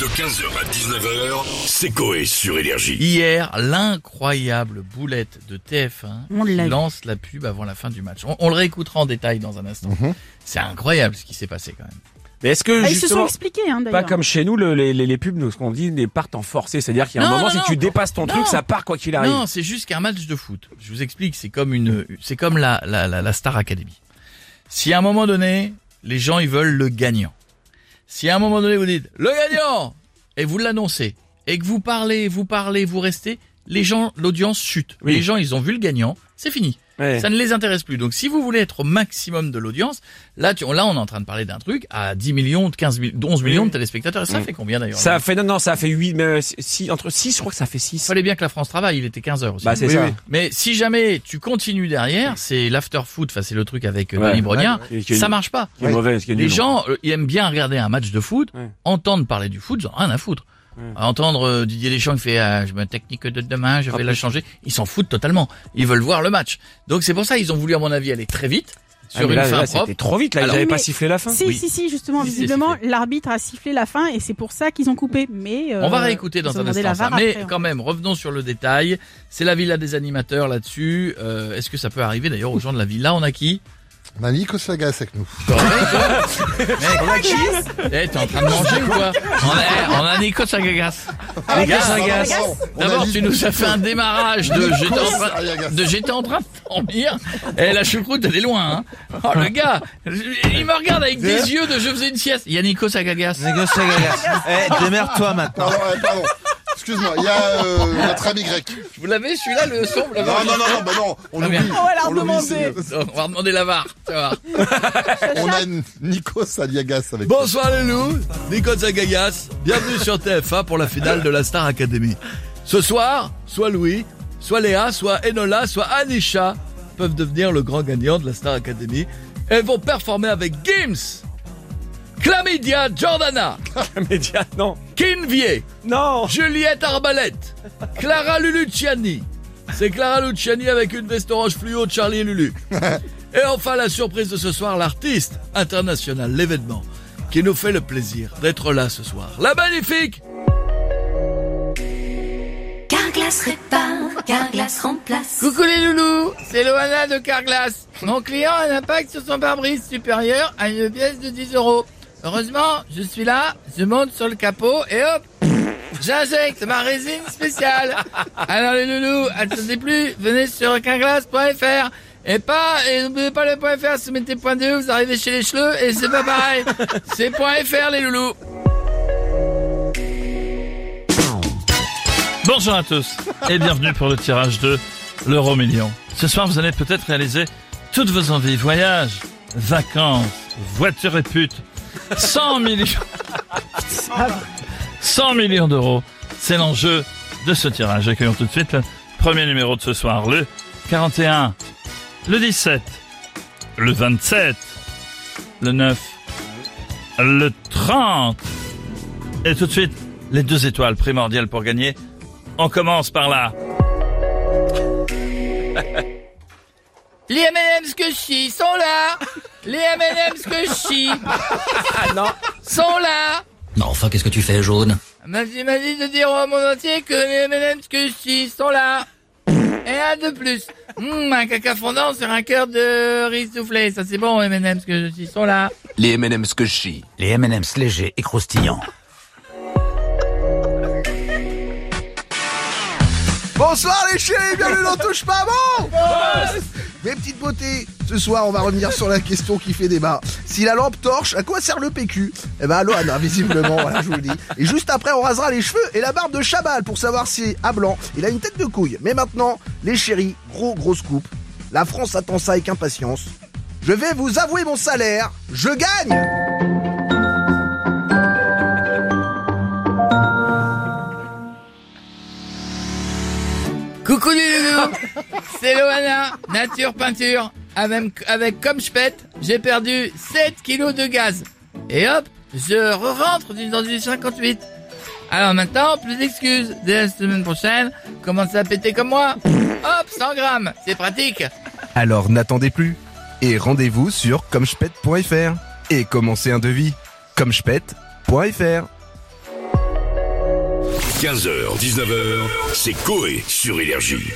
De 15h à 19h, c'est Coé sur Énergie. Hier, l'incroyable boulette de TF1 On qui l'a vu. lance la pub avant la fin du match. On, on le réécoutera en détail dans un instant. C'est incroyable ce qui s'est passé quand même. Mais est-ce que Ah, ils se sont justement, expliqués, hein, pas d'ailleurs. comme chez nous, le- les, les, les pubs, nous, ce qu'on dit, les partent en forcé. C'est-à-dire qu'il y a un Non, moment, non, si non, tu non. dépasses ton truc, ça part quoi qu'il arrive. Non, c'est juste qu'un match de foot. Je vous explique, c'est comme une, c'est comme la, la, la, la Star Academy. Si à un moment donné, les gens ils veulent le gagnant. Si à un moment donné vous dites le gagnant et vous l'annoncez et que vous parlez, vous parlez, vous restez, les gens, l'audience chute. Oui. Les gens ils ont vu le gagnant, c'est fini. Ouais. Ça ne les intéresse plus. Donc si vous voulez être au maximum de l'audience, là, tu, là on est en train de parler d'un truc à 10 millions, 15 millions, 11 millions de téléspectateurs. Et ça Mm. fait combien d'ailleurs Ça a fait, non, non, ça a fait 8, mais euh, si, entre 6, je crois que ça fait 6. fallait bien que la France travaille, il était 15 heures aussi. Bah, c'est Oui, ça. oui. Mais si jamais tu continues derrière, c'est l'after foot, enfin c'est le truc avec euh, Ouais. Denis Brognard, Ouais. Ça marche pas. Mauvais, Les gens, euh, ils aiment bien regarder un match de foot, Ouais. entendre parler du foot, ils ont rien à foutre. Entendre euh, Didier Deschamps qui fait euh, je me technique de demain, je vais la changer, ils s'en foutent totalement. Ils veulent voir le match. Donc c'est pour ça ils ont voulu à mon avis aller très vite Ah, sur mais une là, fin là, propre. c'était trop vite, là. Alors- ils avaient Oui, pas sifflé la fin. Si, Oui. si, si, justement, Si, visiblement, l'arbitre a sifflé la fin et c'est pour ça qu'ils ont coupé. Mais euh, On va réécouter dans un instant ça. Mais après, quand même, revenons sur le détail. C'est la villa des animateurs là-dessus. Euh, Est-ce que ça peut arriver d'ailleurs aux gens de la villa On a qui? On a Nico Sagas avec nous. On a qui Eh, t'es en train de manger ou quoi on a, on a Nico Sagagas. Nico Gars, Sagagas. Pardon, on a D'abord, tu nous as fait un démarrage de j'étais en train Sagagas. de j'étais en train de dormir. Et la choucroute, elle est loin. Hein. Oh le gars, il me regarde avec des yeux de je faisais une sieste. Il y a Nico Sagagas. Eh, démerde-toi maintenant. Pardon. Excuse-moi, il y a euh, notre ami grec. Vous l'avez celui-là le son vous l'avez Non, non, non, non, bah non, on Très oublie. bien. On va leur On l'oublie, demander. c'est- Donc, On va demander la VAR. On a Nico Saliagas avec nous. Bonsoir les loups, Nico Zagagas, bienvenue sur TF1 pour la finale de la Star Academy. Ce soir, soit Louis, soit Léa, soit Enola, soit Anisha peuvent devenir le grand gagnant de la Star Academy et vont performer avec Gims, Chlamydia Jordana, Média, non. Kinvier, Non. Juliette Arbalette, Clara Luluciani. C'est Clara Luciani avec une veste orange fluo de Charlie et Lulu. Et enfin la surprise de ce soir, l'artiste international, l'événement, qui nous fait le plaisir d'être là ce soir. La magnifique Carglass répare, Carglass remplace. Coucou les loulous, c'est Loana de Carglass. Mon client a un impact sur son pare-brise supérieur à une pièce de 10 euros. Heureusement, je suis là, je monte sur le capot et hop, j'injecte ma résine spéciale. Alors les loulous, attendez plus, venez sur carglass.fr. Et pas, et n'oubliez pas le .fr, si vous mettez .de, vous arrivez chez les cheleux et c'est pas pareil. C'est .fr les loulous. Bonjour à tous et bienvenue pour le tirage de l'euro million. Ce soir, vous allez peut-être réaliser toutes vos envies. Voyage, vacances, voiture et pute. 100 millions. 100 millions d'euros. C'est l'enjeu de ce tirage. Accueillons tout de suite le premier numéro de ce soir. Le 41, le 17, le 27, le 9, le 30. Et tout de suite, les deux étoiles primordiales pour gagner. On commence par là. Les M&M's que je chie sont là. Les M&M's que je chie Ah non. sont là. Non, enfin, qu'est-ce que tu fais, jaune M'a dit, m'a dit de dire au monde entier que les M&M's que je chie sont là. Et un de plus. Hum, un caca fondant sur un cœur de riz soufflé. Ça c'est bon, M&M's que je chie sont là. Les M&M's que je chie. Les M&M's légers et croustillants. Bonsoir les chéris, bienvenue dans Touche pas bon Mes petites beautés, ce soir on va revenir sur la question qui fait débat. Si la lampe torche, à quoi sert le PQ Eh ben Loana, visiblement, voilà je vous le dis. Et juste après on rasera les cheveux et la barbe de Chabal pour savoir si, à blanc, il a une tête de couille. Mais maintenant, les chéris, gros gros scoop. La France attend ça avec impatience. Je vais vous avouer mon salaire, je gagne Coucou les C'est Loana, nature peinture. Avec, avec comme je pète, j'ai perdu 7 kilos de gaz. Et hop, je re-rentre du- dans du 58. Alors maintenant, plus d'excuses. Dès la semaine prochaine, commencez à péter comme moi. Hop, 100 grammes, c'est pratique. Alors n'attendez plus et rendez-vous sur comspet.fr et commencez un devis. comspet.fr 15h, 19h, c'est Coé sur Énergie.